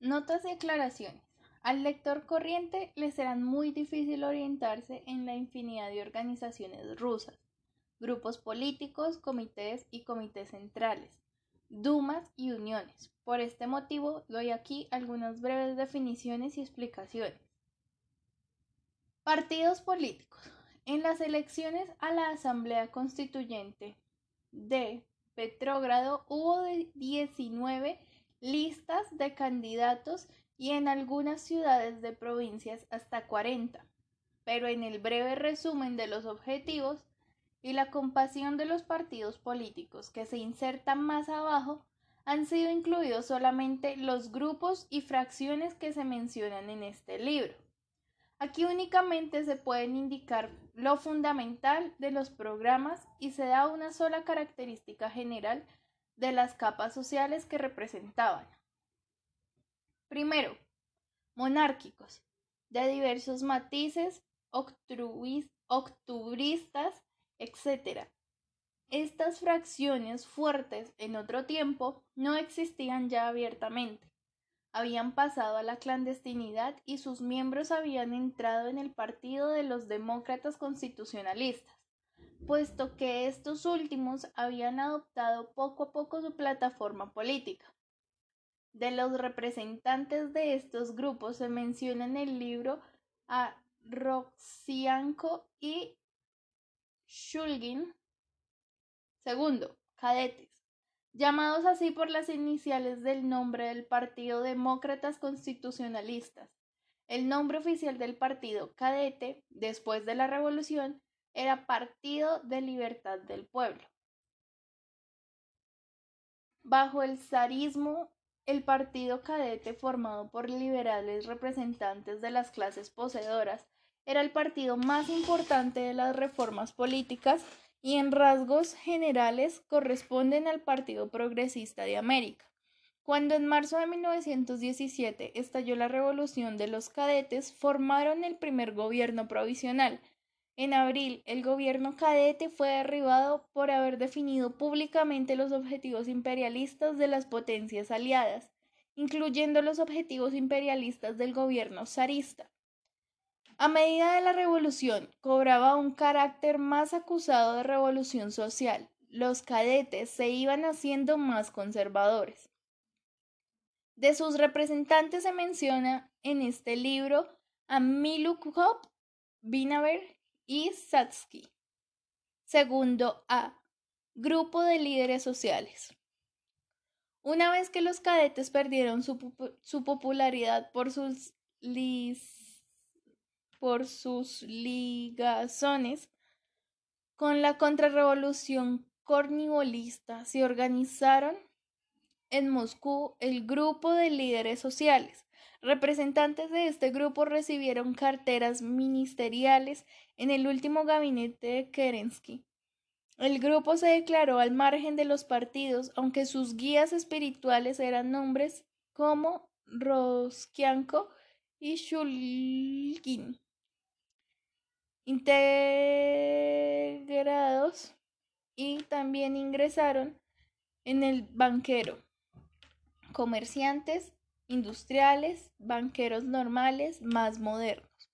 Notas y aclaraciones. Al lector corriente le será muy difícil orientarse en la infinidad de organizaciones rusas, grupos políticos, comités y comités centrales, dumas y uniones. Por este motivo doy aquí algunas breves definiciones y explicaciones. Partidos políticos. En las elecciones a la Asamblea Constituyente de Petrógrado hubo 19 listas de candidatos y en algunas ciudades de provincias hasta 40. Pero en el breve resumen de los objetivos y la compasión de los partidos políticos que se insertan más abajo, han sido incluidos solamente los grupos y fracciones que se mencionan en este libro. Aquí únicamente se pueden indicar lo fundamental de los programas y se da una sola característica general de las capas sociales que representaban. Primero, monárquicos, de diversos matices, octubristas, etc. Estas fracciones fuertes en otro tiempo no existían ya abiertamente. Habían pasado a la clandestinidad y sus miembros habían entrado en el partido de los demócratas constitucionalistas puesto que estos últimos habían adoptado poco a poco su plataforma política. De los representantes de estos grupos se menciona en el libro a Roxianko y Shulgin. Segundo, cadetes, llamados así por las iniciales del nombre del Partido Demócratas Constitucionalistas. El nombre oficial del partido cadete, después de la Revolución, era Partido de Libertad del Pueblo. Bajo el zarismo, el partido cadete formado por liberales representantes de las clases poseedoras era el partido más importante de las reformas políticas y en rasgos generales corresponden al Partido Progresista de América. Cuando en marzo de 1917 estalló la revolución de los cadetes, formaron el primer gobierno provisional, en abril, el gobierno cadete fue derribado por haber definido públicamente los objetivos imperialistas de las potencias aliadas, incluyendo los objetivos imperialistas del gobierno zarista. A medida de la revolución, cobraba un carácter más acusado de revolución social. Los cadetes se iban haciendo más conservadores. De sus representantes se menciona en este libro a Milukov, Binaver y Satsky. Segundo A. Grupo de líderes sociales. Una vez que los cadetes perdieron su, popularidad por sus, por sus ligazones con la contrarrevolución cornibolista, se organizaron en Moscú el grupo de líderes sociales, Representantes de este grupo recibieron carteras ministeriales en el último gabinete de Kerensky. El grupo se declaró al margen de los partidos, aunque sus guías espirituales eran nombres como Roskianko y Shulgin. Integrados y también ingresaron en el banquero, comerciantes industriales, banqueros normales, más modernos,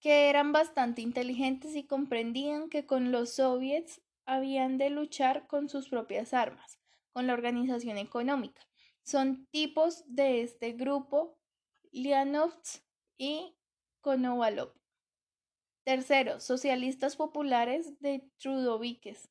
que eran bastante inteligentes y comprendían que con los soviets habían de luchar con sus propias armas, con la organización económica. Son tipos de este grupo Lianovts y Konovalov. Tercero, socialistas populares de Trudoviques,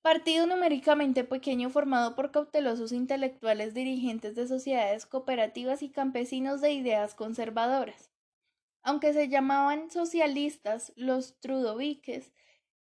Partido numéricamente pequeño formado por cautelosos intelectuales dirigentes de sociedades cooperativas y campesinos de ideas conservadoras. Aunque se llamaban socialistas, los trudoviques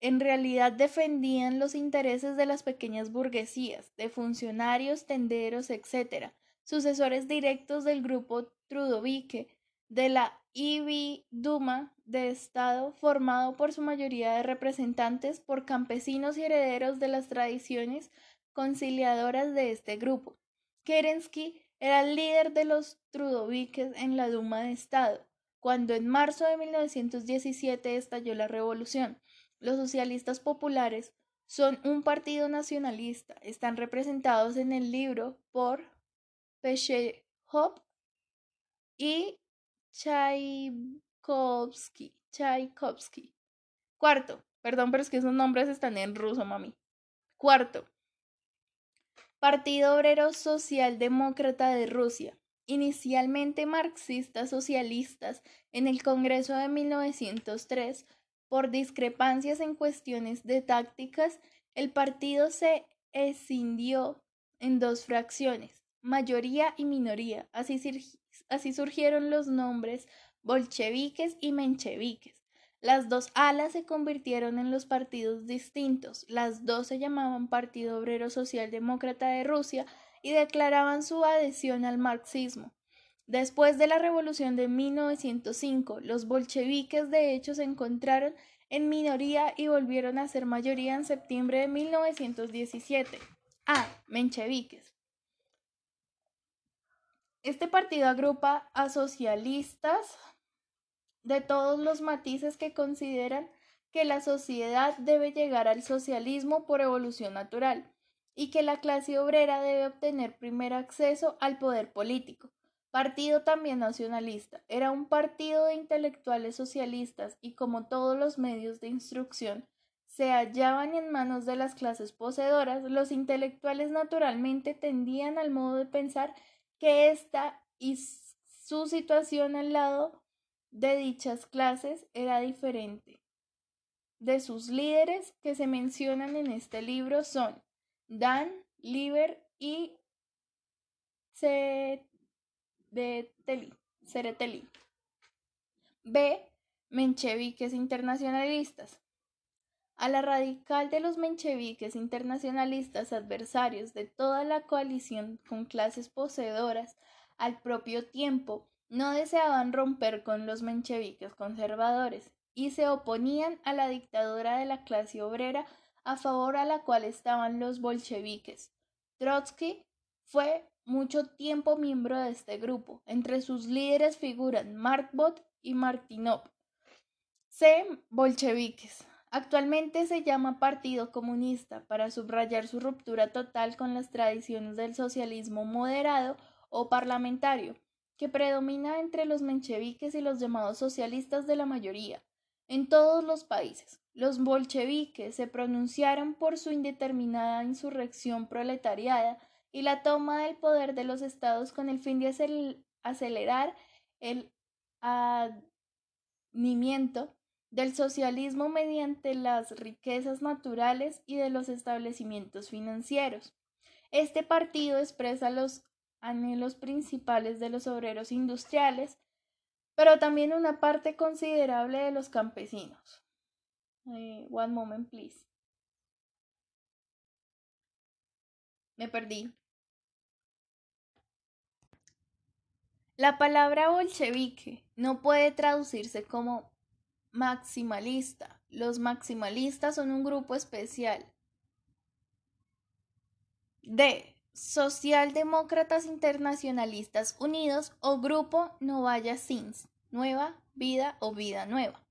en realidad defendían los intereses de las pequeñas burguesías, de funcionarios, tenderos, etc., sucesores directos del grupo trudovique, de la IBI Duma de Estado formado por su mayoría de representantes por campesinos y herederos de las tradiciones conciliadoras de este grupo. Kerensky era el líder de los trudoviques en la Duma de Estado, cuando en marzo de 1917 estalló la revolución. Los socialistas populares son un partido nacionalista, están representados en el libro por Hop y Tchaikovsky. Tchaikovsky. Cuarto, perdón, pero es que esos nombres están en ruso, mami. Cuarto, Partido Obrero Socialdemócrata de Rusia. Inicialmente marxistas socialistas en el Congreso de 1903, por discrepancias en cuestiones de tácticas, el partido se escindió en dos fracciones, mayoría y minoría. Así, así surgieron los nombres bolcheviques y mencheviques. Las dos alas se convirtieron en los partidos distintos. Las dos se llamaban Partido Obrero Socialdemócrata de Rusia y declaraban su adhesión al marxismo. Después de la revolución de 1905, los bolcheviques de hecho se encontraron en minoría y volvieron a ser mayoría en septiembre de 1917. Ah, mencheviques. Este partido agrupa a socialistas de todos los matices que consideran que la sociedad debe llegar al socialismo por evolución natural y que la clase obrera debe obtener primer acceso al poder político. Partido también nacionalista. Era un partido de intelectuales socialistas y como todos los medios de instrucción se hallaban en manos de las clases poseedoras, los intelectuales naturalmente tendían al modo de pensar que esta y su situación al lado de dichas clases era diferente. De sus líderes que se mencionan en este libro son Dan, Liber y Cereteli. B. Mencheviques internacionalistas. A la radical de los mencheviques internacionalistas adversarios de toda la coalición con clases poseedoras al propio tiempo no deseaban romper con los mencheviques conservadores y se oponían a la dictadura de la clase obrera a favor a la cual estaban los bolcheviques. Trotsky fue mucho tiempo miembro de este grupo. Entre sus líderes figuran Markbot y Martinov. C. Bolcheviques. Actualmente se llama Partido Comunista para subrayar su ruptura total con las tradiciones del socialismo moderado o parlamentario, que predomina entre los mencheviques y los llamados socialistas de la mayoría, en todos los países. Los bolcheviques se pronunciaron por su indeterminada insurrección proletariada y la toma del poder de los estados con el fin de acelerar el adnimiento del socialismo mediante las riquezas naturales y de los establecimientos financieros. Este partido expresa los anhelos principales de los obreros industriales, pero también una parte considerable de los campesinos. Eh, one moment, please. Me perdí. La palabra bolchevique no puede traducirse como maximalista. Los maximalistas son un grupo especial. D. Socialdemócratas Internacionalistas Unidos o Grupo Novaya Sins, Nueva Vida o Vida Nueva.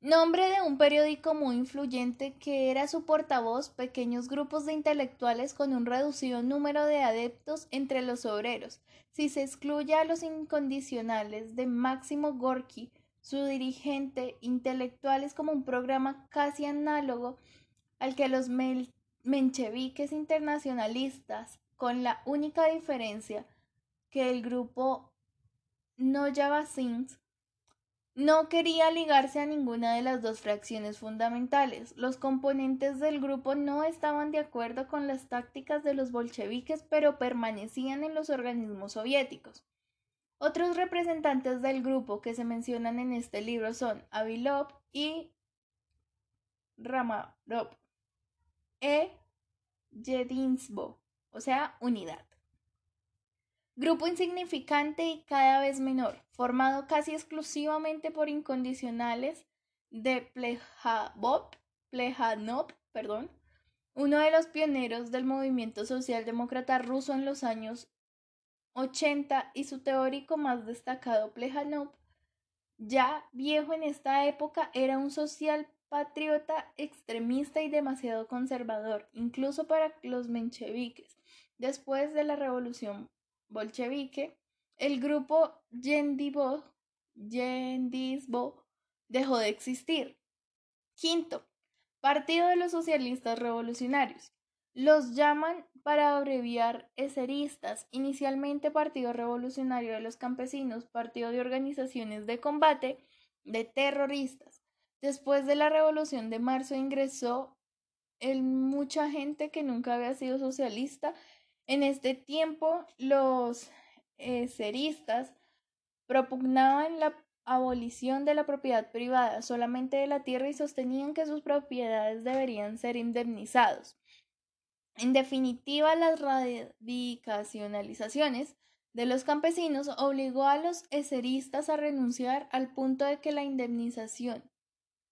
Nombre de un periódico muy influyente que era su portavoz pequeños grupos de intelectuales con un reducido número de adeptos entre los obreros. Si se excluye a los incondicionales de Máximo Gorky, su dirigente intelectual es como un programa casi análogo al que los mencheviques internacionalistas, con la única diferencia que el grupo Noyava no quería ligarse a ninguna de las dos fracciones fundamentales. Los componentes del grupo no estaban de acuerdo con las tácticas de los bolcheviques, pero permanecían en los organismos soviéticos. Otros representantes del grupo que se mencionan en este libro son Avilov y Ramarov e Yedinsbo, o sea, unidad. Grupo insignificante y cada vez menor, formado casi exclusivamente por incondicionales de Plejanov, perdón, uno de los pioneros del movimiento socialdemócrata ruso en los años 80 y su teórico más destacado Plejanov, ya viejo en esta época, era un social patriota extremista y demasiado conservador, incluso para los mencheviques, después de la revolución bolchevique, el grupo Yendisbo dejó de existir. Quinto, Partido de los Socialistas Revolucionarios. Los llaman para abreviar eseristas, inicialmente Partido Revolucionario de los Campesinos, Partido de Organizaciones de Combate de Terroristas. Después de la Revolución de Marzo ingresó en mucha gente que nunca había sido socialista. En este tiempo los eseristas propugnaban la abolición de la propiedad privada solamente de la tierra y sostenían que sus propiedades deberían ser indemnizados. En definitiva, las radicacionalizaciones de los campesinos obligó a los eseristas a renunciar al punto de que la indemnización.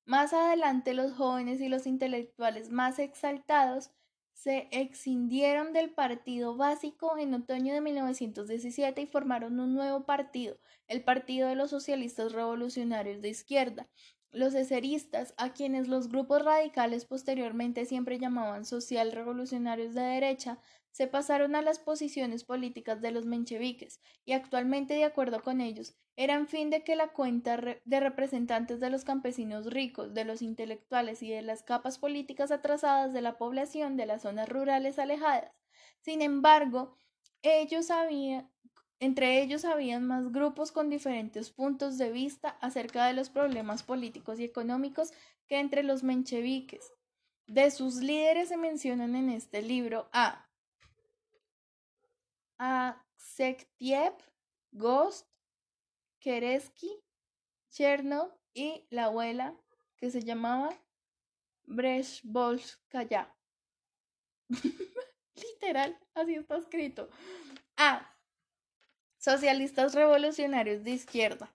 Más adelante los jóvenes y los intelectuales más exaltados se exindieron del partido básico en otoño de 1917 y formaron un nuevo partido, el Partido de los Socialistas Revolucionarios de Izquierda. Los eseristas, a quienes los grupos radicales posteriormente siempre llamaban social revolucionarios de derecha, se pasaron a las posiciones políticas de los mencheviques y actualmente, de acuerdo con ellos, eran fin de que la cuenta de representantes de los campesinos ricos, de los intelectuales y de las capas políticas atrasadas de la población de las zonas rurales alejadas. Sin embargo, ellos habían, entre ellos habían más grupos con diferentes puntos de vista acerca de los problemas políticos y económicos que entre los mencheviques. De sus líderes se mencionan en este libro a Sektiev, Ghost, Keresky, Chernov y la abuela que se llamaba Breshbolskaya. Literal, así está escrito. A. Socialistas revolucionarios de izquierda.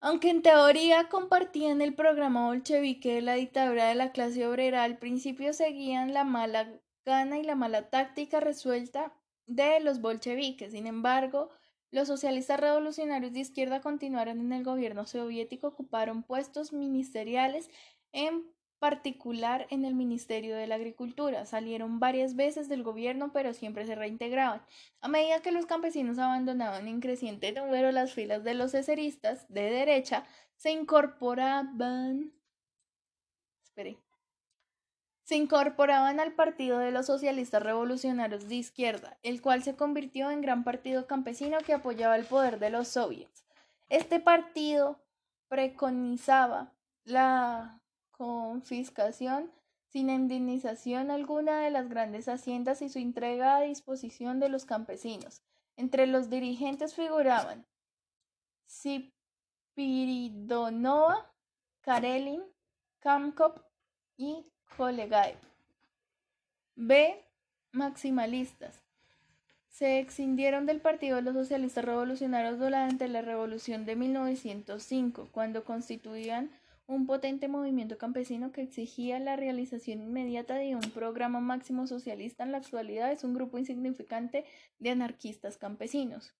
Aunque en teoría compartían el programa bolchevique de la dictadura de la clase obrera, al principio seguían la mala gana y la mala táctica resuelta de los bolcheviques. Sin embargo, los socialistas revolucionarios de izquierda continuaron en el gobierno soviético, ocuparon puestos ministeriales, en particular en el Ministerio de la Agricultura. Salieron varias veces del gobierno, pero siempre se reintegraban. A medida que los campesinos abandonaban en creciente número las filas de los eseristas de derecha, se incorporaban. Espere se incorporaban al Partido de los Socialistas Revolucionarios de Izquierda, el cual se convirtió en gran partido campesino que apoyaba el poder de los soviets. Este partido preconizaba la confiscación sin indemnización alguna de las grandes haciendas y su entrega a disposición de los campesinos. Entre los dirigentes figuraban Spiridonova, Karelin, Kamkop y B. Maximalistas. Se exindieron del Partido de los Socialistas Revolucionarios durante la Revolución de 1905, cuando constituían un potente movimiento campesino que exigía la realización inmediata de un programa máximo socialista. En la actualidad es un grupo insignificante de anarquistas campesinos.